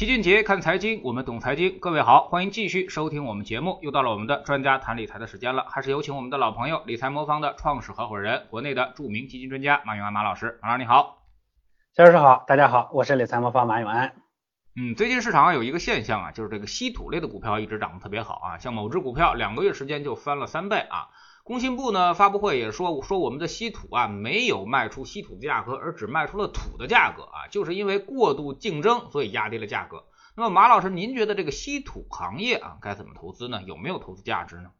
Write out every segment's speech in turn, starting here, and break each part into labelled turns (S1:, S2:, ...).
S1: 齐俊杰看财经，我们懂财经。各位好，欢迎继续收听我们节目。又到了我们的专家谈理财的时间了，还是有请我们的老朋友理财魔方的创始合伙人，国内的著名基金专家马永安马老师。马老师你好，
S2: 肖老师好，大家好，我是理财魔方马永安。
S1: 嗯，最近市场上有一个现象啊，就是这个稀土类的股票一直涨得特别好啊，像某只股票两个月时间就翻了三倍啊。工信部呢发布会也说说我们的稀土啊没有卖出稀土的价格，而只卖出了土的价格啊，就是因为过度竞争，所以压低了价格。那么马老师，您觉得这个稀土行业啊该怎么投资呢？有没有投资价值呢？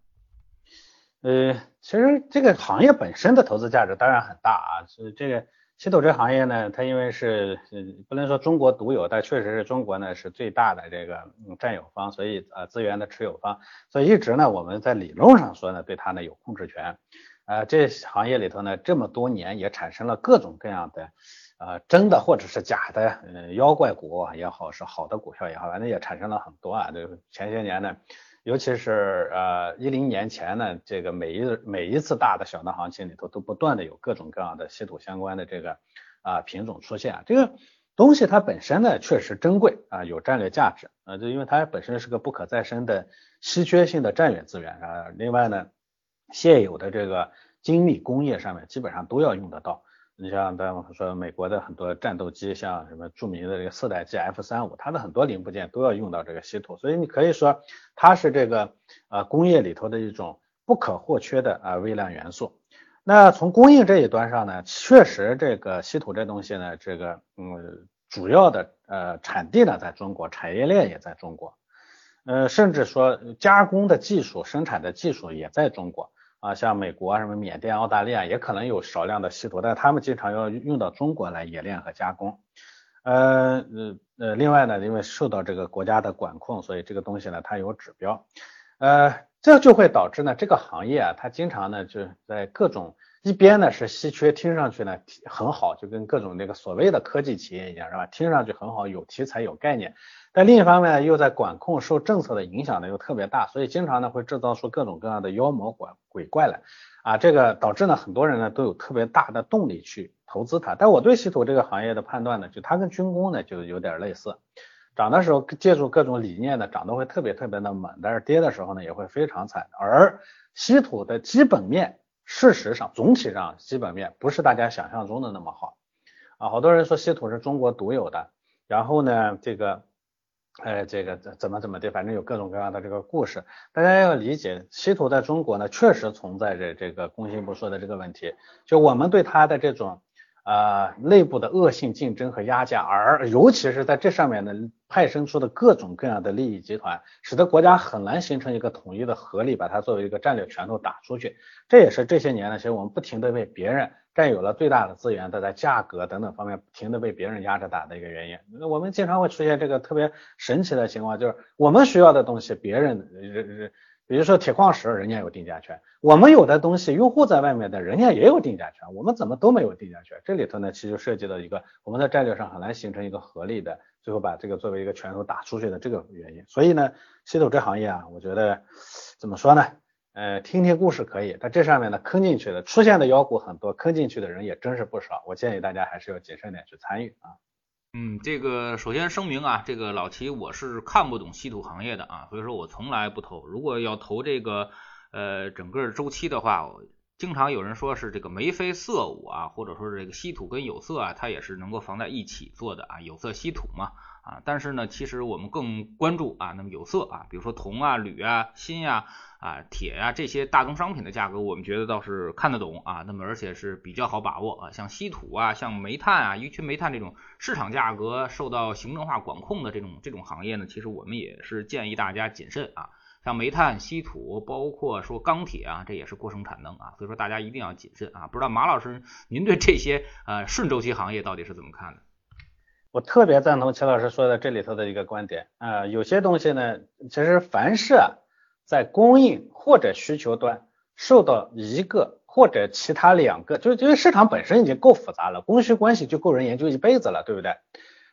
S2: 呃，其实这个行业本身的投资价值当然很大啊，是这个。稀土这行业呢，它因为是不能说中国独有，但确实是中国呢是最大的这个占有方，所以呃资源的持有方，所以一直呢我们在理论上说呢对它呢有控制权。呃，这行业里头呢这么多年也产生了各种各样的呃真的或者是假的呃妖怪股也好，是好的股票也好，反正也产生了很多啊。这前些年呢。尤其是呃一零年前呢，这个每一每一次大的小的行情里头，都不断的有各种各样的稀土相关的这个啊品种出现。这个东西它本身呢确实珍贵啊，有战略价值啊，就因为它本身是个不可再生的稀缺性的战略资源啊。另外呢，现有的这个精密工业上面基本上都要用得到。你像咱们说美国的很多战斗机，像什么著名的这个四代机 F 三五，它的很多零部件都要用到这个稀土，所以你可以说它是这个呃工业里头的一种不可或缺的啊微量元素。那从供应这一端上呢，确实这个稀土这东西呢，这个嗯主要的呃产地呢在中国，产业链也在中国，呃甚至说加工的技术、生产的技术也在中国。啊，像美国啊，什么缅甸、澳大利亚也可能有少量的稀土，但他们经常要用到中国来冶炼和加工。呃呃呃，另外呢，因为受到这个国家的管控，所以这个东西呢，它有指标。呃，这就会导致呢，这个行业啊，它经常呢就在各种一边呢是稀缺，听上去呢很好，就跟各种那个所谓的科技企业一样，是吧？听上去很好，有题材、有概念。但另一方面呢，又在管控、受政策的影响呢，又特别大，所以经常呢会制造出各种各样的妖魔鬼鬼怪来啊，这个导致呢很多人呢都有特别大的动力去投资它。但我对稀土这个行业的判断呢，就它跟军工呢就有点类似，涨的时候借助各种理念呢涨得会特别特别的猛，但是跌的时候呢也会非常惨。而稀土的基本面，事实上总体上基本面不是大家想象中的那么好啊，好多人说稀土是中国独有的，然后呢这个。哎，这个怎怎么怎么的，反正有各种各样的这个故事。大家要理解，稀土在中国呢，确实存在着这个工信部说的这个问题，就我们对它的这种呃内部的恶性竞争和压价，而尤其是在这上面呢派生出的各种各样的利益集团，使得国家很难形成一个统一的合力，把它作为一个战略拳头打出去。这也是这些年呢，其实我们不停的为别人。占有了最大的资源，但在价格等等方面不停的被别人压着打的一个原因。那我们经常会出现这个特别神奇的情况，就是我们需要的东西，别人人比如说铁矿石，人家有定价权；我们有的东西，用户在外面的，人家也有定价权，我们怎么都没有定价权？这里头呢，其实涉及到一个我们在战略上很难形成一个合力的，最后把这个作为一个拳头打出去的这个原因。所以呢，稀土这行业啊，我觉得怎么说呢？呃，听听故事可以，但这上面呢坑进去的出现的妖股很多，坑进去的人也真是不少。我建议大家还是要谨慎点去参与啊。
S1: 嗯，这个首先声明啊，这个老齐我是看不懂稀土行业的啊，所以说我从来不投。如果要投这个呃整个周期的话，经常有人说是这个眉飞色舞啊，或者说是这个稀土跟有色啊，它也是能够放在一起做的啊，有色稀土嘛啊。但是呢，其实我们更关注啊，那么有色啊，比如说铜啊、铝啊、锌呀。啊，铁呀这些大宗商品的价格，我们觉得倒是看得懂啊。那么而且是比较好把握啊，像稀土啊，像煤炭啊，一群煤炭这种市场价格受到行政化管控的这种这种行业呢，其实我们也是建议大家谨慎啊。像煤炭、稀土，包括说钢铁啊，这也是过剩产能啊，所以说大家一定要谨慎啊。不知道马老师您对这些呃顺周期行业到底是怎么看的？
S2: 我特别赞同齐老师说的这里头的一个观点啊，有些东西呢，其实凡是。在供应或者需求端受到一个或者其他两个，就是因为市场本身已经够复杂了，供需关系就够人研究一辈子了，对不对？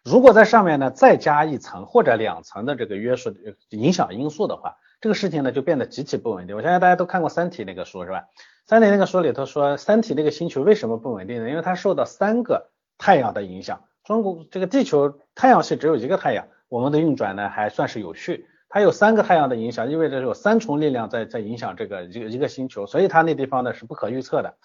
S2: 如果在上面呢再加一层或者两层的这个约束影响因素的话，这个事情呢就变得极其不稳定。我相信大家都看过《三体》那个书是吧？《三体》那个书里头说，《三体》那个星球为什么不稳定呢？因为它受到三个太阳的影响。中国这个地球太阳系只有一个太阳。我们的运转呢还算是有序。它有三个太阳的影响，意味着有三重力量在在影响这个一个一个星球，所以它那地方呢是不可预测的。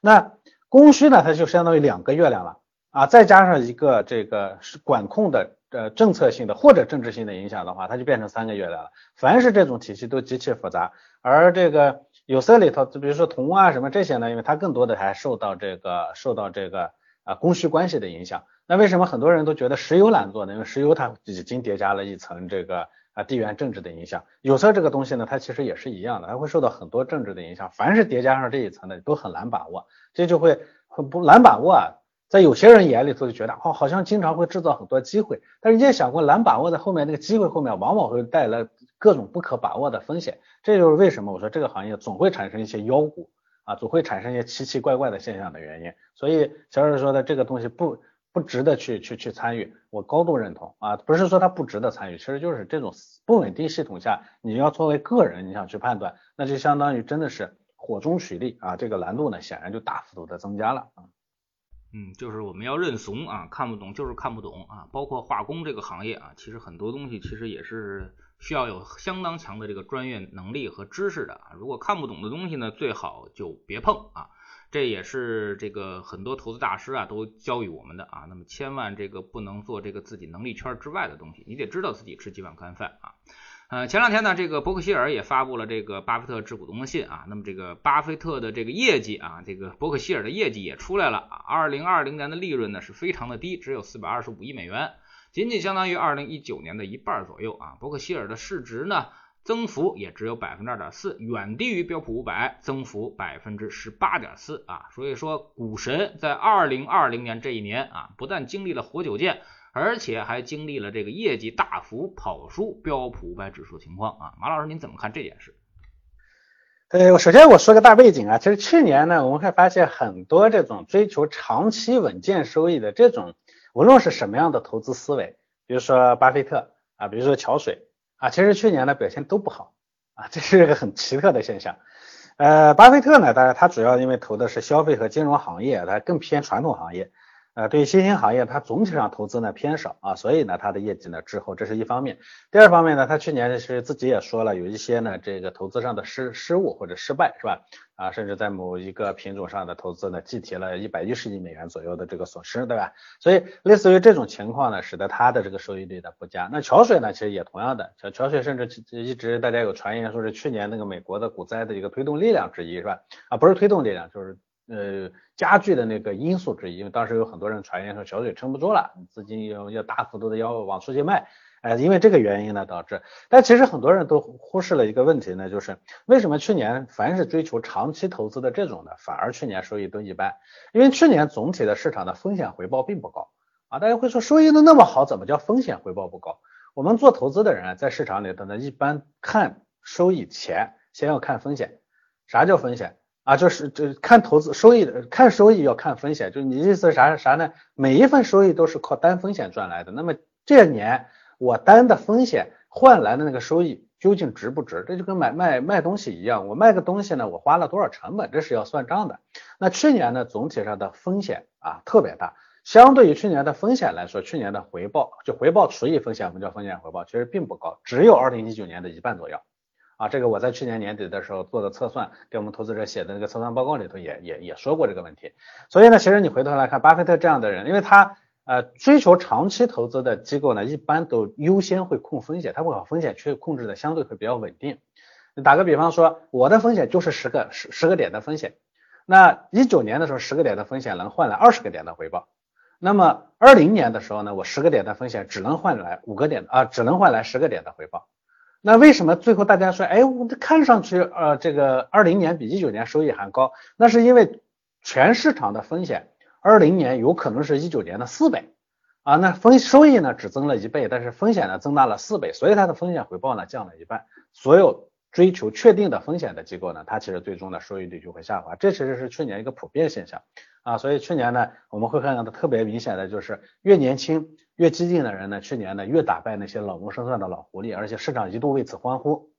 S2: 那供需呢，它就相当于两个月亮了啊，再加上一个这个是管控的呃政策性的或者政治性的影响的话，它就变成三个月亮了。凡是这种体系都极其复杂，而这个有色里头，就比如说铜啊什么这些呢，因为它更多的还受到这个受到这个啊供需关系的影响。那为什么很多人都觉得石油难做呢？因为石油它已经叠加了一层这个。啊，地缘政治的影响，有色这个东西呢，它其实也是一样的，它会受到很多政治的影响。凡是叠加上这一层的，都很难把握，这就会很不难把握啊。在有些人眼里头就觉得，哦，好像经常会制造很多机会，但是你也想过，难把握的后面那个机会后面，往往会带来各种不可把握的风险。这就是为什么我说这个行业总会产生一些妖股啊，总会产生一些奇奇怪怪的现象的原因。所以小史说的这个东西不。不值得去去去参与，我高度认同啊，不是说它不值得参与，其实就是这种不稳定系统下，你要作为个人你想去判断，那就相当于真的是火中取栗啊，这个难度呢显然就大幅度的增加了啊。
S1: 嗯，就是我们要认怂啊，看不懂就是看不懂啊，包括化工这个行业啊，其实很多东西其实也是需要有相当强的这个专业能力和知识的啊，如果看不懂的东西呢，最好就别碰啊。这也是这个很多投资大师啊都教育我们的啊，那么千万这个不能做这个自己能力圈之外的东西，你得知道自己吃几碗干饭啊。呃，前两天呢，这个伯克希尔也发布了这个巴菲特致股东的信啊，那么这个巴菲特的这个业绩啊，这个伯克希尔的业绩也出来了啊，二零二零年的利润呢是非常的低，只有四百二十五亿美元，仅仅相当于二零一九年的一半左右啊。伯克希尔的市值呢？增幅也只有百分之二点四，远低于标普五百，增幅百分之十八点四啊。所以说，股神在二零二零年这一年啊，不但经历了活久见，而且还经历了这个业绩大幅跑输标普五百指数情况啊。马老师，您怎么看这件事？
S2: 呃，首先我说个大背景啊，其实去年呢，我们会发现很多这种追求长期稳健收益的这种，无论是什么样的投资思维，比如说巴菲特啊，比如说桥水。啊，其实去年呢表现都不好啊，这是一个很奇特的现象。呃，巴菲特呢，当然他主要因为投的是消费和金融行业，他更偏传统行业。呃，对于新兴行业，它总体上投资呢偏少啊，所以呢，它的业绩呢滞后，这是一方面。第二方面呢，他去年是自己也说了，有一些呢这个投资上的失失误或者失败，是吧？啊，甚至在某一个品种上的投资呢，计提了一百一十亿美元左右的这个损失，对吧？所以类似于这种情况呢，使得它的这个收益率的不佳。那桥水呢，其实也同样的，桥桥水甚至一直大家有传言说是去年那个美国的股灾的一个推动力量之一，是吧？啊，不是推动力量，就是。呃，加剧的那个因素之一，因为当时有很多人传言说小水撑不住了，资金要要大幅度的要往出去卖，哎，因为这个原因呢导致。但其实很多人都忽视了一个问题呢，就是为什么去年凡是追求长期投资的这种的，反而去年收益都一般？因为去年总体的市场的风险回报并不高啊。大家会说收益都那么好，怎么叫风险回报不高？我们做投资的人在市场里头呢，一般看收益前先要看风险。啥叫风险？啊，就是这看投资收益的，看收益要看风险。就你意思啥啥呢？每一份收益都是靠单风险赚来的。那么这年我单的风险换来的那个收益究竟值不值？这就跟买卖卖东西一样，我卖个东西呢，我花了多少成本，这是要算账的。那去年呢，总体上的风险啊特别大，相对于去年的风险来说，去年的回报就回报除以风险，我们叫风险回报，其实并不高，只有二零一九年的一半左右。啊，这个我在去年年底的时候做的测算，给我们投资者写的那个测算报告里头也也也说过这个问题。所以呢，其实你回头来看，巴菲特这样的人，因为他呃追求长期投资的机构呢，一般都优先会控风险，他会把风险去控制的相对会比较稳定。打个比方说，我的风险就是十个十十个点的风险，那一九年的时候十个点的风险能换来二十个点的回报，那么二零年的时候呢，我十个点的风险只能换来五个点啊，只能换来十个点的回报。那为什么最后大家说，哎，我这看上去，呃，这个二零年比一九年收益还高？那是因为全市场的风险，二零年有可能是一九年的四倍啊。那风收益呢只增了一倍，但是风险呢增大了四倍，所以它的风险回报呢降了一半。所有追求确定的风险的机构呢，它其实最终的收益率就会下滑。这其实是去年一个普遍现象啊。所以去年呢，我们会看到的特别明显的就是越年轻。越激进的人呢，去年呢越打败那些老谋深算的老狐狸，而且市场一度为此欢呼。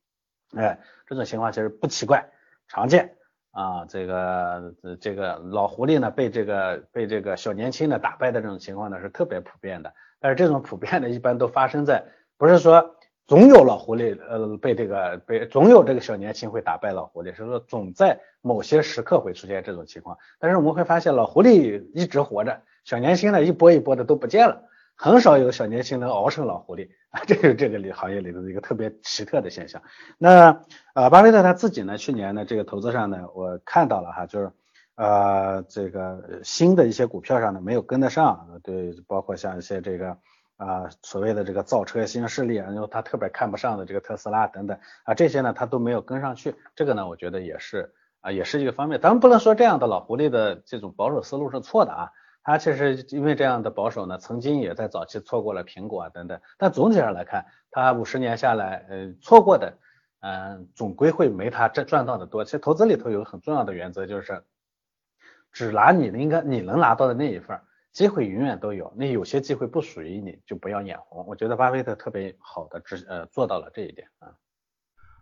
S2: 哎，这种情况其实不奇怪，常见啊。这个这个老狐狸呢被这个被这个小年轻的打败的这种情况呢是特别普遍的。但是这种普遍的一般都发生在不是说总有老狐狸呃被这个被总有这个小年轻会打败老狐狸，是说总在某些时刻会出现这种情况。但是我们会发现老狐狸一直活着，小年轻呢一波一波的都不见了，很少有小年轻能熬成老狐狸啊，这是这个里行业里的一个特别奇特的现象。那呃巴菲特他自己呢，去年呢这个投资上呢，我看到了哈，就是。呃，这个新的一些股票上呢没有跟得上，对，包括像一些这个啊所谓的这个造车新势力，然后他特别看不上的这个特斯拉等等啊这些呢他都没有跟上去，这个呢我觉得也是啊也是一个方面，咱们不能说这样的老狐狸的这种保守思路是错的啊，他其实因为这样的保守呢，曾经也在早期错过了苹果啊等等，但总体上来看，他五十年下来，呃错过的嗯总归会没他这赚到的多。其实投资里头有个很重要的原则就是。只拿你应该你能拿到的那一份，机会永远都有。那有些机会不属于你，就不要眼红。我觉得巴菲特特别好的执呃做到了这一点啊。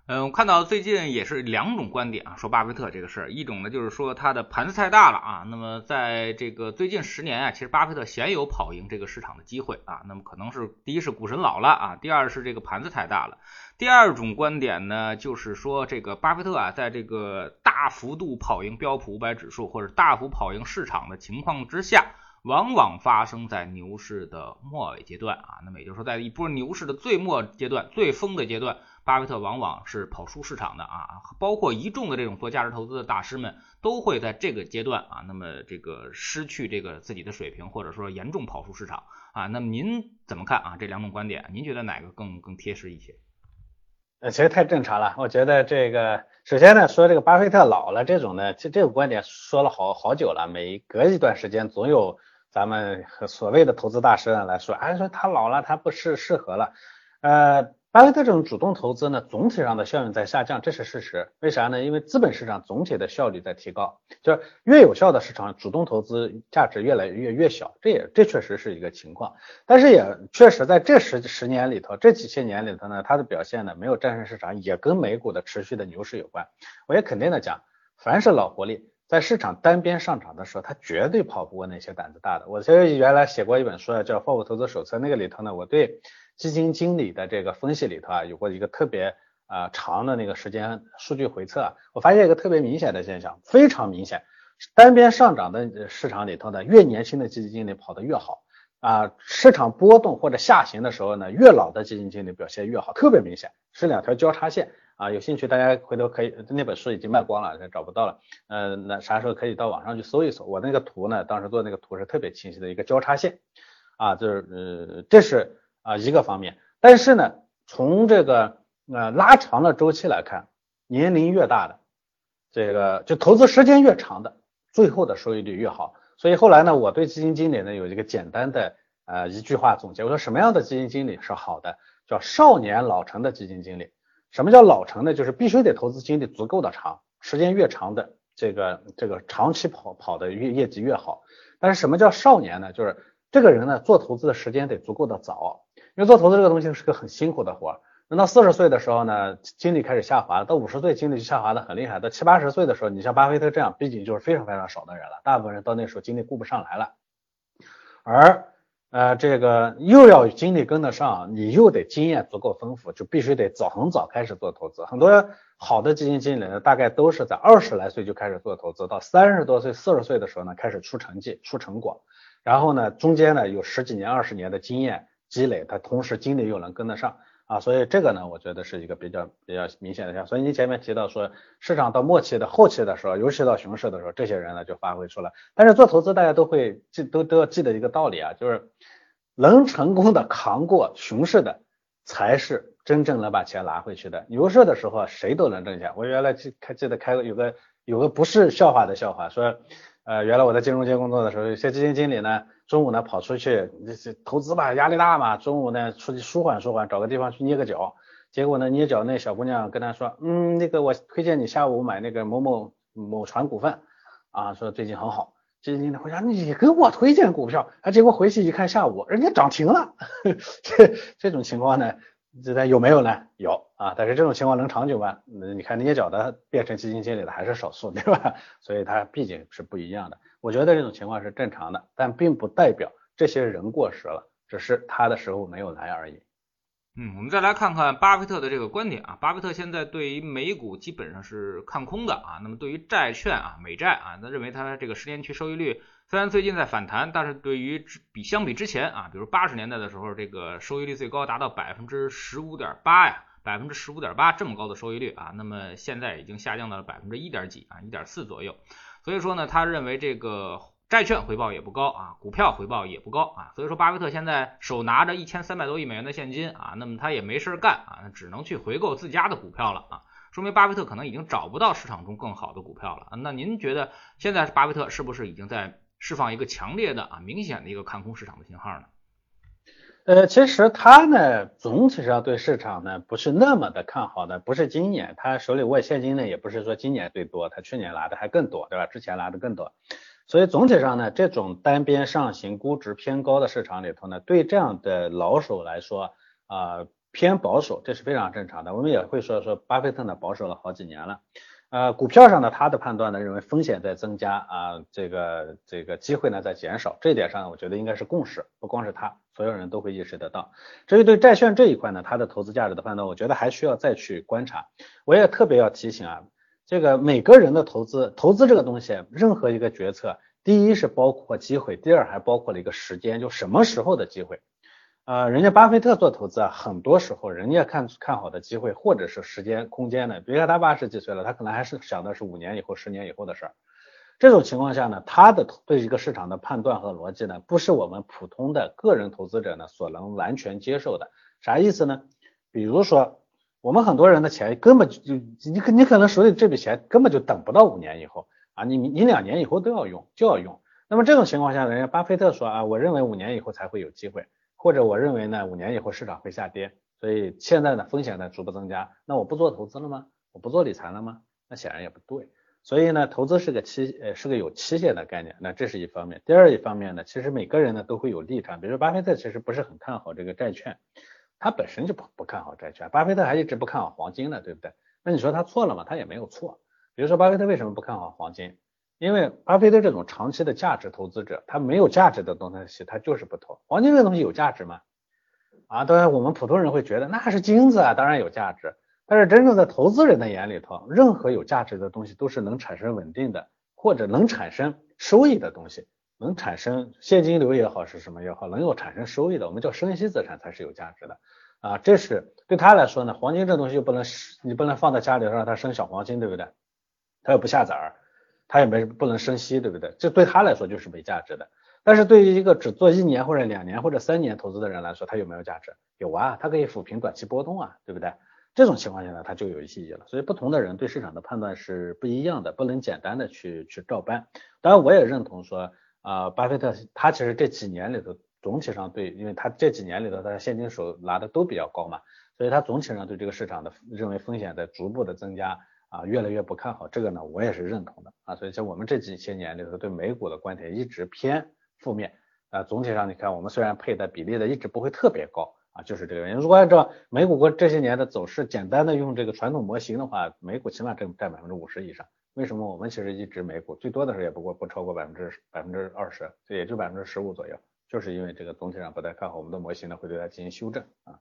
S1: 嗯，我看到最近也是两种观点啊，说巴菲特这个事儿，一种呢就是说他的盘子太大了啊。那么在这个最近十年啊，其实巴菲特鲜有跑赢这个市场的机会啊。那么可能是第一是股神老了啊，第二是这个盘子太大了。第二种观点呢，就是说这个巴菲特啊，在这个大幅度跑赢标普五百指数或者大幅跑赢市场的情况之下，往往发生在牛市的末尾阶段啊。那么也就是说，在一波牛市的最末阶段、最疯的阶段，巴菲特往往是跑输市场的啊。包括一众的这种做价值投资的大师们，都会在这个阶段啊，那么这个失去这个自己的水平，或者说严重跑输市场啊。那么您怎么看啊？这两种观点，您觉得哪个更更贴实一些？
S2: 呃，其实太正常了。我觉得这个，首先呢，说这个巴菲特老了这种呢，这这个观点说了好好久了。每隔一段时间，总有咱们和所谓的投资大师呢来说，哎，说他老了，他不适适合了，呃。巴菲特这种主动投资呢，总体上的效应在下降，这是事实。为啥呢？因为资本市场总体的效率在提高，就是越有效的市场，主动投资价值越来越越小，这也这确实是一个情况。但是也确实在这十十年里头，这几千年里头呢，它的表现呢没有战胜市场，也跟美股的持续的牛市有关。我也肯定的讲，凡是老狐狸在市场单边上涨的时候，他绝对跑不过那些胆子大的。我其实原来写过一本书啊叫《富投资手册》，那个里头呢，我对。基金经理的这个分析里头啊，有过一个特别啊长的那个时间数据回测，我发现一个特别明显的现象，非常明显，单边上涨的市场里头呢，越年轻的基金经理跑得越好啊，市场波动或者下行的时候呢，越老的基金经理表现越好，特别明显，是两条交叉线啊，有兴趣大家回头可以，那本书已经卖光了，找不到了，呃，那啥时候可以到网上去搜一搜，我那个图呢，当时做那个图是特别清晰的一个交叉线啊，就是呃，这是。啊，一个方面，但是呢，从这个呃拉长的周期来看，年龄越大的，这个就投资时间越长的，最后的收益率越好。所以后来呢，我对基金经理呢有一个简单的呃一句话总结，我说什么样的基金经理是好的？叫少年老成的基金经理。什么叫老成呢？就是必须得投资经历足够的长，时间越长的这个这个长期跑跑的越业绩越好。但是什么叫少年呢？就是这个人呢做投资的时间得足够的早。因为做投资这个东西是个很辛苦的活，等到四十岁的时候呢，精力开始下滑，到五十岁精力就下滑的很厉害，到七八十岁的时候，你像巴菲特这样，毕竟就是非常非常少的人了，大部分人到那时候精力顾不上来了，而呃这个又要精力跟得上，你又得经验足够丰富，就必须得早很早开始做投资。很多好的基金经理呢，大概都是在二十来岁就开始做投资，到三十多岁、四十岁的时候呢，开始出成绩、出成果，然后呢，中间呢有十几年、二十年的经验。积累，他同时精力又能跟得上啊，所以这个呢，我觉得是一个比较比较明显的像。所以你前面提到说，市场到末期的后期的时候，尤其到熊市的时候，这些人呢就发挥出来。但是做投资，大家都会记都都要记得一个道理啊，就是能成功的扛过熊市的，才是真正能把钱拿回去的。牛市的时候，谁都能挣钱。我原来记开记得开有个有个不是笑话的笑话，说呃原来我在金融街工作的时候，有些基金经理呢。中午呢跑出去，投资吧，压力大嘛。中午呢出去舒缓舒缓，找个地方去捏个脚。结果呢捏脚那小姑娘跟他说，嗯，那个我推荐你下午买那个某某某船股份啊，说最近很好。基金经理回家，你给我推荐股票，啊，结果回去一看下午人家涨停了。这这种情况呢，这在有没有呢？有啊，但是这种情况能长久吗？你看捏脚的变成基金经理的还是少数，对吧？所以它毕竟是不一样的。我觉得这种情况是正常的，但并不代表这些人过时了。只是他的时候没有来而已。
S1: 嗯，我们再来看看巴菲特的这个观点啊，巴菲特现在对于美股基本上是看空的啊，那么对于债券啊，美债啊，那认为它这个十年期收益率虽然最近在反弹，但是对于比相比之前啊，比如八十年代的时候，这个收益率最高达到百分之十五点八呀，百分之十五点八这么高的收益率啊，那么现在已经下降到了百分之一点几啊，一点四左右，所以说呢，他认为这个。债券回报也不高啊，股票回报也不高啊，所以说巴菲特现在手拿着一千三百多亿美元的现金啊，那么他也没事干啊，只能去回购自家的股票了啊，说明巴菲特可能已经找不到市场中更好的股票了。那您觉得现在巴菲特是不是已经在释放一个强烈的啊、明显的一个看空市场的信号呢？
S2: 呃，其实他呢，总体上对市场呢不是那么的看好的，不是今年他手里握现金呢，也不是说今年最多，他去年拿的还更多，对吧？之前拿的更多。所以总体上呢，这种单边上行、估值偏高的市场里头呢，对这样的老手来说啊偏保守，这是非常正常的。我们也会说说，巴菲特呢保守了好几年了。呃，股票上呢，他的判断呢认为风险在增加啊，这个这个机会呢在减少，这一点上我觉得应该是共识，不光是他，所有人都会意识得到。至于对债券这一块呢，他的投资价值的判断，我觉得还需要再去观察。我也特别要提醒啊。这个每个人的投资，投资这个东西，任何一个决策，第一是包括机会，第二还包括了一个时间，就什么时候的机会。呃，人家巴菲特做投资啊，很多时候人家看看好的机会或者是时间空间呢，别看他八十几岁了，他可能还是想的是五年以后、十年以后的事儿。这种情况下呢，他的对一个市场的判断和逻辑呢，不是我们普通的个人投资者呢所能完全接受的。啥意思呢？比如说。我们很多人的钱根本就你可你可能手里这笔钱根本就等不到五年以后啊，你你两年以后都要用就要用。那么这种情况下，人家巴菲特说啊，我认为五年以后才会有机会，或者我认为呢五年以后市场会下跌，所以现在呢风险在逐步增加，那我不做投资了吗？我不做理财了吗？那显然也不对。所以呢，投资是个期呃是个有期限的概念，那这是一方面。第二一方面呢，其实每个人呢都会有立场，比如巴菲特其实不是很看好这个债券。他本身就不不看好债券，巴菲特还一直不看好黄金呢，对不对？那你说他错了吗？他也没有错。比如说巴菲特为什么不看好黄金？因为巴菲特这种长期的价值投资者，他没有价值的东西他就是不投。黄金这东西有价值吗？啊，当然我们普通人会觉得那是金子啊，当然有价值。但是真正在投资人的眼里头，任何有价值的东西都是能产生稳定的或者能产生收益的东西。能产生现金流也好是什么也好，能够产生收益的，我们叫生息资产才是有价值的啊。这是对他来说呢，黄金这东西又不能你不能放在家里让它生小黄金，对不对？它又不下崽儿，它也没不能生息，对不对？这对他来说就是没价值的。但是对于一个只做一年或者两年或者三年投资的人来说，它有没有价值？有啊，它可以抚平短期波动啊，对不对？这种情况下呢，它就有意义了。所以不同的人对市场的判断是不一样的，不能简单的去去照搬。当然我也认同说。啊，巴菲特他其实这几年里头总体上对，因为他这几年里头他现金手拿的都比较高嘛，所以他总体上对这个市场的认为风险在逐步的增加啊，越来越不看好这个呢，我也是认同的啊，所以像我们这几些年里头对美股的观点一直偏负面啊，总体上你看我们虽然配的比例的一直不会特别高啊，就是这个原因。如果按照美股过这些年的走势，简单的用这个传统模型的话，美股起码占占百分之五十以上。为什么我们其实一直美股最多的时候也不过不超过百分之百分之二十，这也就百分之十五左右，就是因为这个总体上不太看好我们的模型呢，会对它进行修正啊。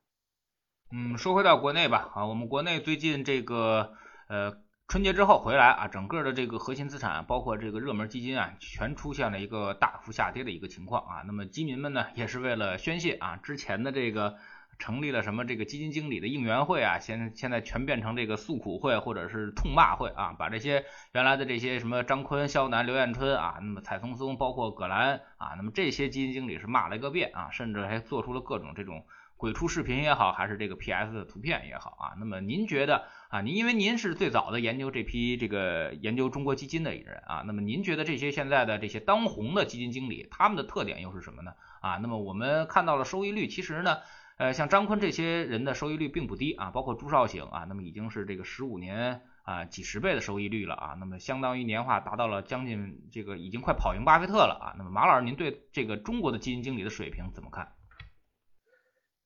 S1: 嗯，说回到国内吧，啊，我们国内最近这个呃春节之后回来啊，整个的这个核心资产，包括这个热门基金啊，全出现了一个大幅下跌的一个情况啊。那么基民们呢，也是为了宣泄啊之前的这个。成立了什么这个基金经理的应援会啊？现现在全变成这个诉苦会或者是痛骂会啊！把这些原来的这些什么张坤、肖楠、刘彦春啊，那么蔡松松，包括葛兰啊，那么这些基金经理是骂了一个遍啊，甚至还做出了各种这种鬼畜视频也好，还是这个 PS 的图片也好啊。那么您觉得啊，您因为您是最早的研究这批这个研究中国基金的人啊，那么您觉得这些现在的这些当红的基金经理他们的特点又是什么呢？啊，那么我们看到了收益率，其实呢？呃，像张坤这些人的收益率并不低啊，包括朱少醒啊，那么已经是这个十五年啊几十倍的收益率了啊，那么相当于年化达到了将近这个已经快跑赢巴菲特了啊。那么马老师，您对这个中国的基金经理的水平怎么看？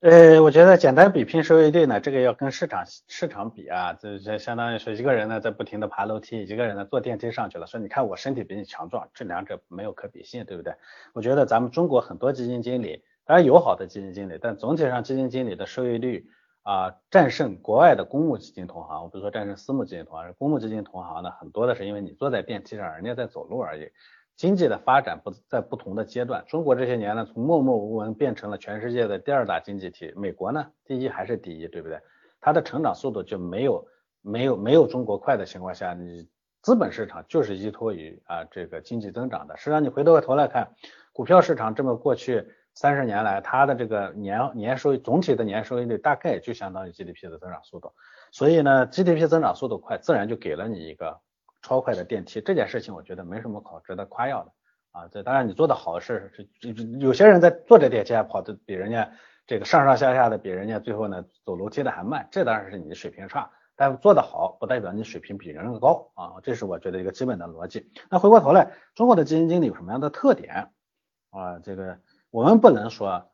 S2: 呃，我觉得简单比拼收益率呢，这个要跟市场市场比啊，这这相当于说一个人呢在不停的爬楼梯，一个人呢坐电梯上去了，说你看我身体比你强壮，这两者没有可比性，对不对？我觉得咱们中国很多基金经理。当然有好的基金经理，但总体上基金经理的收益率啊战胜国外的公募基金同行，我比如说战胜私募基金同行，公募基金同行呢很多的是因为你坐在电梯上，人家在走路而已。经济的发展不在不同的阶段，中国这些年呢从默默无闻变成了全世界的第二大经济体，美国呢第一还是第一，对不对？它的成长速度就没有没有没有中国快的情况下，你资本市场就是依托于啊这个经济增长的。实际上你回过头来看，股票市场这么过去三十年来，它的这个年年收益总体的年收益率大概就相当于 GDP 的增长速度。所以呢，GDP 增长速度快，自然就给了你一个超快的电梯。这件事情我觉得没什么可值得夸耀的啊。这当然你做的好是是有些人在坐这电梯还跑的比人家。这个上上下下的比人家最后呢走楼梯的还慢，这当然是你的水平差，但做得好不代表你水平比人高啊，这是我觉得一个基本的逻辑。那回过头来，中国的基金经理有什么样的特点啊？这个我们不能说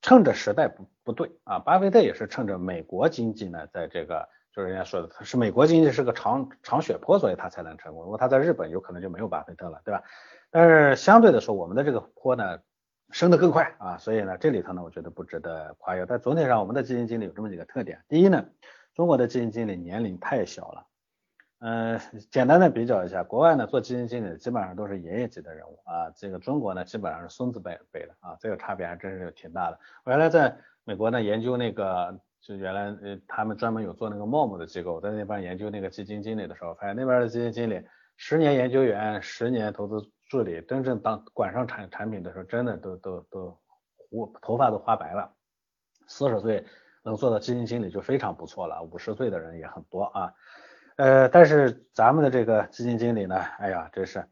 S2: 趁着时代不不对啊，巴菲特也是趁着美国经济呢，在这个就是人家说的他是美国经济是个长长雪坡，所以他才能成功。如果他在日本，有可能就没有巴菲特了，对吧？但是相对的说，我们的这个坡呢。升得更快啊，所以呢，这里头呢，我觉得不值得夸耀。但总体上，我们的基金经理有这么几个特点。第一呢，中国的基金经理年龄太小了。嗯，简单的比较一下，国外呢做基金经理基本上都是爷爷级的人物啊，这个中国呢基本上是孙子辈辈的啊，这个差别还真是挺大的。我原来在美国呢研究那个，就原来呃他们专门有做那个 MOM 的机构，在那边研究那个基金经理的时候，发现那边的基金经理十年研究员，十年投资。助理真正当管上产产品的时候，真的都都都胡头发都花白了。四十岁能做到基金经理就非常不错了，五十岁的人也很多啊。呃，但是咱们的这个基金经理呢，哎呀，这是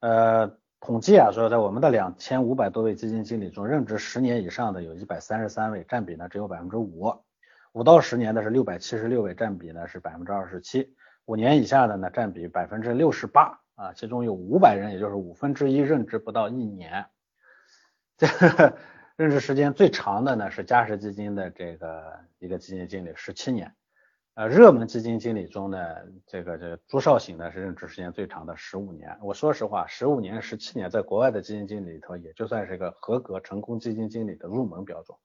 S2: 呃统计啊，说在我们的两千五百多位基金经理中，任职十年以上的有一百三十三位，占比呢只有百分之五；五到十年的是六百七十六位，占比呢是百分之二十七；五年以下的呢，占比百分之六十八。啊，其中有五百人，也就是五分之一任职不到一年，这任职时间最长的呢是嘉实基金的这个一个基金经理十七年，呃，热门基金经理中呢，这个这朱少醒呢是任职时间最长的十五年。我说实话，十五年、十七年，在国外的基金经理里头，也就算是一个合格成功基金经理的入门标准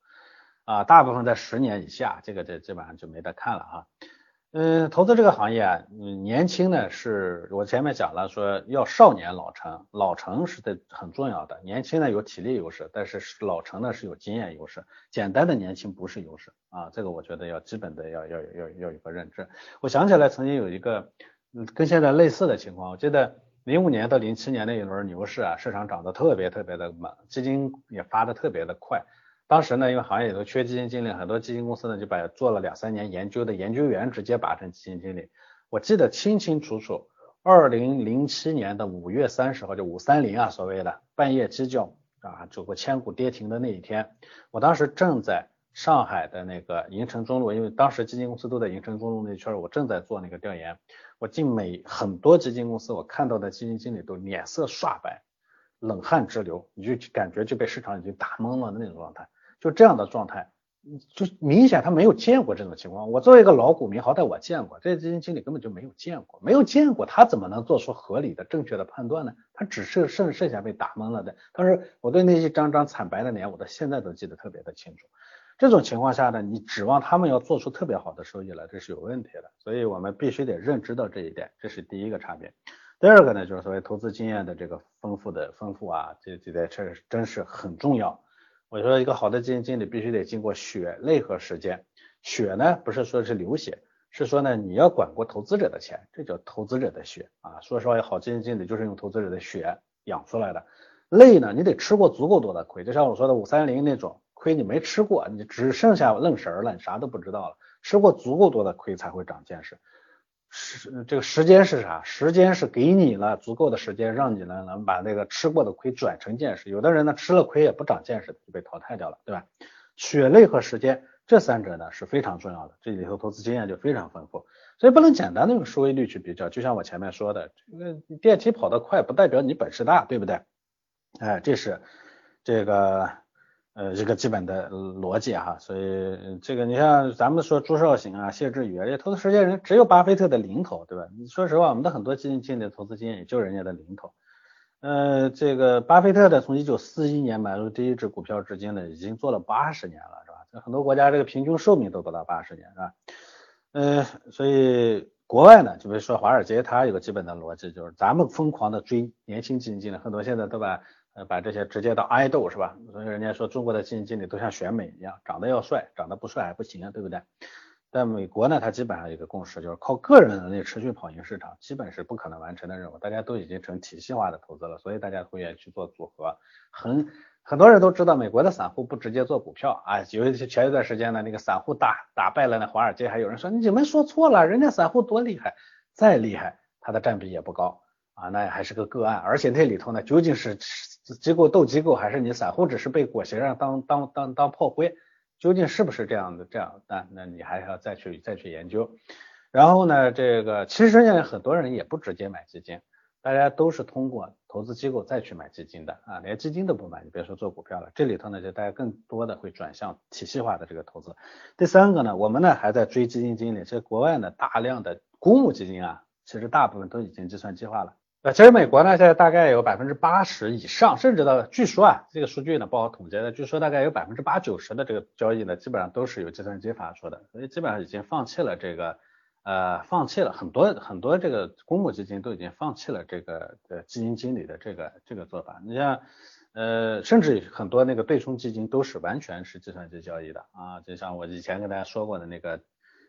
S2: 啊，大部分在十年以下，这个这基本上就没得看了啊。嗯，投资这个行业啊，嗯，年轻呢是我前面讲了，说要少年老成，老成是的很重要的。年轻呢有体力优势，但是老成呢是有经验优势。简单的年轻不是优势啊，这个我觉得要基本的要要要要有个认知。我想起来曾经有一个嗯跟现在类似的情况，我记得零五年到零七年那一轮牛市啊，市场涨得特别特别的猛，基金也发的特别的快。当时呢，因为行业里头缺基金经理，很多基金公司呢就把做了两三年研究的研究员直接拔成基金经理。我记得清清楚楚，二零零七年的五月三十号，就五三零啊，所谓的半夜鸡叫啊，走过千股跌停的那一天，我当时正在上海的那个银城中路，因为当时基金公司都在银城中路那圈，我正在做那个调研。我进每很多基金公司，我看到的基金经理都脸色刷白，冷汗直流，你就感觉就被市场已经打懵了的那种状态。就这样的状态，就明显他没有见过这种情况。我作为一个老股民，好歹我见过，这些基金经理根本就没有见过，没有见过，他怎么能做出合理的、正确的判断呢？他只是剩剩下被打懵了的。当时我对那一张张惨白的脸，我到现在都记得特别的清楚。这种情况下呢，你指望他们要做出特别好的收益来，这是有问题的。所以我们必须得认知到这一点，这是第一个差别。第二个呢，就是所谓投资经验的这个丰富的丰富啊，这这点确实真是很重要。我说一个好的基金经理必须得经过血泪和时间，血呢不是说是流血，是说呢你要管过投资者的钱，这叫投资者的血啊。说实话，好基金经理就是用投资者的血养出来的。累呢，你得吃过足够多的亏，就像我说的五三零那种亏你没吃过，你只剩下愣神了，你啥都不知道了。吃过足够多的亏才会长见识。时这个时间是啥？时间是给你了足够的时间，让你呢能把那个吃过的亏转成见识。有的人呢吃了亏也不长见识，就被淘汰掉了，对吧？血泪和时间这三者呢是非常重要的，这里头投资经验就非常丰富，所以不能简单的用收益率去比较。就像我前面说的，这个电梯跑得快不代表你本事大，对不对？哎，这是这个。呃，一个基本的逻辑哈，所以这个你像咱们说朱少醒啊、谢志宇啊，这投资时间人只有巴菲特的零头，对吧？你说实话，我们的很多基金经理投资经验也就人家的零头呃，这个巴菲特的从一九四一年买入第一只股票至今呢，已经做了八十年了，是吧？这很多国家这个平均寿命都不到八十年，是吧？呃，所以国外呢，就比如说华尔街，它有个基本的逻辑，就是咱们疯狂的追年轻基金经理，很多现在都把呃把这些直接当爱豆，是吧？所以人家说中国的基金经理都像选美一样，长得要帅，长得不帅还不行啊，对不对？在美国呢，它基本上有一个共识，就是靠个人能力持续跑赢市场，基本是不可能完成的任务。大家都已经成体系化的投资了，所以大家会愿意去做组合。很很多人都知道，美国的散户不直接做股票啊。有一些前一段时间呢，那个散户打打败了那华尔街，还有人说你们说错了，人家散户多厉害，再厉害，它的占比也不高啊，那还是个个案。而且那里头呢，究竟是机构斗机构，还是你散户只是被裹挟让当当当当炮灰？究竟是不是这样的？这样，那那你还要再去再去研究。然后呢，这个其实现在很多人也不直接买基金，大家都是通过投资机构再去买基金的啊，连基金都不买，你别说做股票了。这里头呢，就大家更多的会转向体系化的这个投资。第三个呢，我们呢还在追基金经理，其实国外呢大量的公募基金啊，其实大部分都已经计算机化了。呃，其实美国呢，现在大概有百分之八十以上，甚至到据说啊，这个数据呢不好统计的，据说大概有百分之八九十的这个交易呢，基本上都是由计算机发出的，所以基本上已经放弃了这个，呃，放弃了很多很多这个公募基金都已经放弃了这个呃基金经理的这个这个做法。你像，呃，甚至很多那个对冲基金都是完全是计算机交易的啊，就像我以前跟大家说过的那个，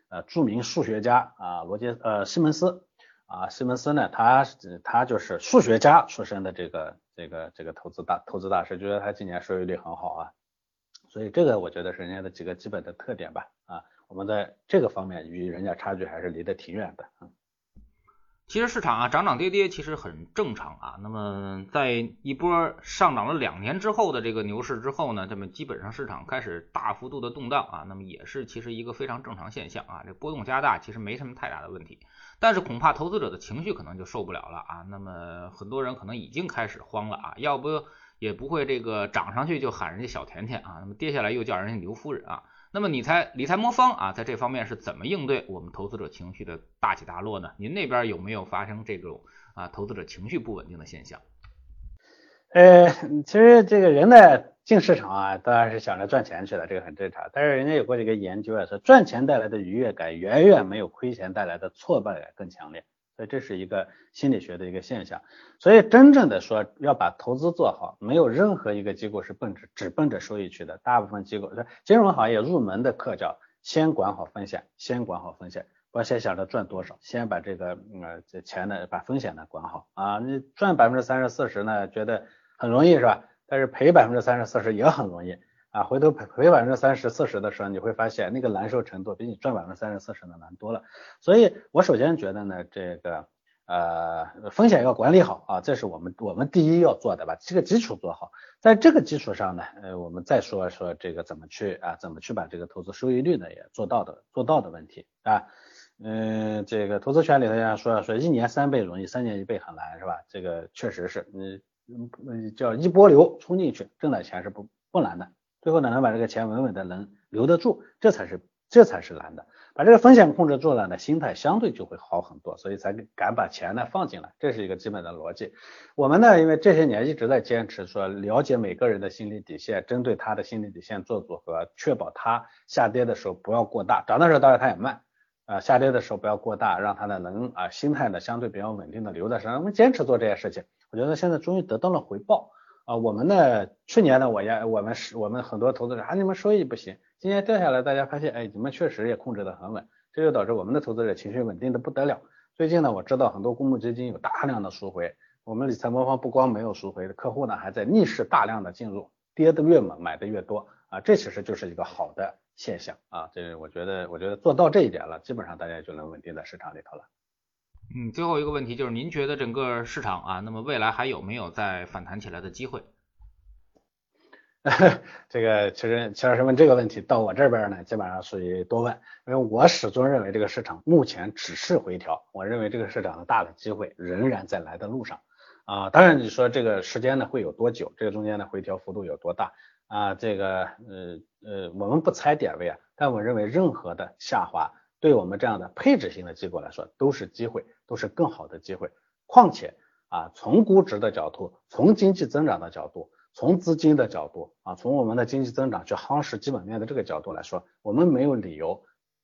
S2: 呃，著名数学家啊，罗杰呃西蒙斯。啊，西蒙斯呢，他他就是数学家出身的这个这个这个投资大投资大师，觉得他今年收益率很好啊，所以这个我觉得是人家的几个基本的特点吧啊，我们在这个方面与人家差距还是离得挺远的。
S1: 其实市场啊涨涨跌跌其实很正常啊。那么在一波上涨了两年之后的这个牛市之后呢，这么基本上市场开始大幅度的动荡啊。那么也是其实一个非常正常现象啊。这波动加大其实没什么太大的问题，但是恐怕投资者的情绪可能就受不了了啊。那么很多人可能已经开始慌了啊，要不也不会这个涨上去就喊人家小甜甜啊，那么跌下来又叫人家牛夫人啊。那么理财理财魔方啊，在这方面是怎么应对我们投资者情绪的大起大落呢？您那边有没有发生这种啊投资者情绪不稳定的现象？
S2: 呃，其实这个人呢进市场啊，当然是想着赚钱去了，这个很正常。但是人家有过一个研究啊，说赚钱带来的愉悦感远远没有亏钱带来的挫败感更强烈。所以这是一个心理学的一个现象，所以真正的说要把投资做好，没有任何一个机构是奔着只奔着收益去的。大部分机构，金融行业入门的课叫先管好风险，先管好风险，不要先想着赚多少，先把这个呃这钱呢，把风险呢管好啊。你赚百分之三十四十呢，觉得很容易是吧？但是赔百分之三十四十也很容易。啊，回头赔赔百分之三十四十的时候，你会发现那个难受程度比你赚百分之三十四十的难多了。所以我首先觉得呢，这个呃风险要管理好啊，这是我们我们第一要做的吧，这个基础做好，在这个基础上呢，呃我们再说说这个怎么去啊，怎么去把这个投资收益率呢也做到的做到的问题啊，嗯，这个投资圈里头说说一年三倍容易，三年一倍很难是吧？这个确实是，你嗯叫一波流冲进去挣点钱是不不难的。最后呢，能把这个钱稳稳的能留得住，这才是这才是难的。把这个风险控制住了呢，心态相对就会好很多，所以才敢把钱呢放进来，这是一个基本的逻辑。我们呢，因为这些年一直在坚持说了解每个人的心理底线，针对他的心理底线做组合，确保他下跌的时候不要过大，涨的时候当然他也慢啊，下跌的时候不要过大，让他呢能啊心态呢相对比较稳定的留在身上。我们坚持做这些事情，我觉得现在终于得到了回报。啊，我们呢，去年呢，我也我们是我们很多投资者啊，你们收益不行，今年掉下来，大家发现，哎，你们确实也控制的很稳，这就导致我们的投资者情绪稳定的不得了。最近呢，我知道很多公募基金有大量的赎回，我们理财魔方不光没有赎回客户呢，还在逆势大量的进入，跌的越猛，买的越多啊，这其实就是一个好的现象啊，这我觉得我觉得做到这一点了，基本上大家就能稳定在市场里头了。
S1: 嗯，最后一个问题就是，您觉得整个市场啊，那么未来还有没有再反弹起来的机会？
S2: 这个其实齐老师问这个问题到我这边呢，基本上属于多问，因为我始终认为这个市场目前只是回调，我认为这个市场的大的机会仍然在来的路上啊。当然你说这个时间呢会有多久，这个中间的回调幅度有多大啊？这个呃呃，我们不猜点位啊，但我认为任何的下滑。对我们这样的配置型的机构来说，都是机会，都是更好的机会。况且啊，从估值的角度，从经济增长的角度，从资金的角度啊，从我们的经济增长去夯实基本面的这个角度来说，我们没有理由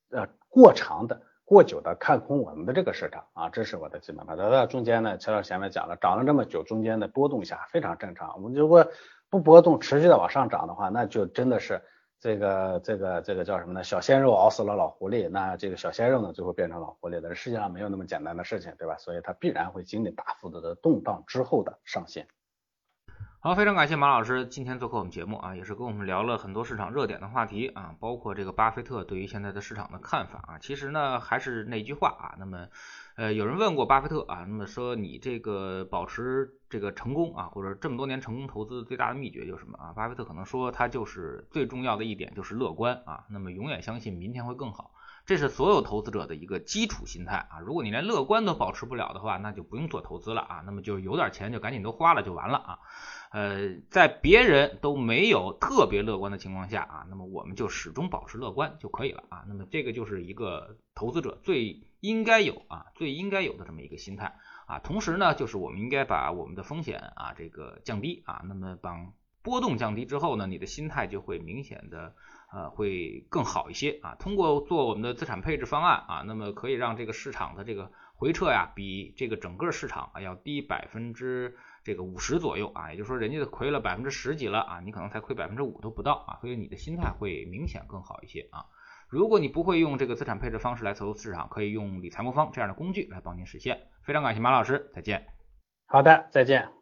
S2: 呃过长的、过久的看空我们的这个市场啊，这是我的基本判断。那中间呢，陈老师前面讲了，涨了这么久，中间的波动下非常正常。我们如果不波动，持续的往上涨的话，那就真的是。这个这个这个叫什么呢？小鲜肉熬死了老狐狸，那这个小鲜肉呢，最后变成老狐狸的，世界上没有那么简单的事情，对吧？所以它必然会经历大幅度的动荡之后的上线。
S1: 好，非常感谢马老师今天做客我们节目啊，也是跟我们聊了很多市场热点的话题啊，包括这个巴菲特对于现在的市场的看法啊。其实呢，还是那句话啊，那么呃，有人问过巴菲特啊，那么说你这个保持这个成功啊，或者这么多年成功投资最大的秘诀就是什么啊？巴菲特可能说他就是最重要的一点就是乐观啊，那么永远相信明天会更好。这是所有投资者的一个基础心态啊！如果你连乐观都保持不了的话，那就不用做投资了啊！那么就有点钱就赶紧都花了就完了啊！呃，在别人都没有特别乐观的情况下啊，那么我们就始终保持乐观就可以了啊！那么这个就是一个投资者最应该有啊、最应该有的这么一个心态啊！同时呢，就是我们应该把我们的风险啊这个降低啊，那么把波动降低之后呢，你的心态就会明显的。呃，会更好一些啊。通过做我们的资产配置方案啊，那么可以让这个市场的这个回撤呀，比这个整个市场啊要低百分之这个五十左右啊。也就是说，人家亏了百分之十几了啊，你可能才亏百分之五都不到啊。所以你的心态会明显更好一些啊。如果你不会用这个资产配置方式来投资市场，可以用理财魔方这样的工具来帮您实现。非常感谢马老师，再见。
S2: 好的，再见。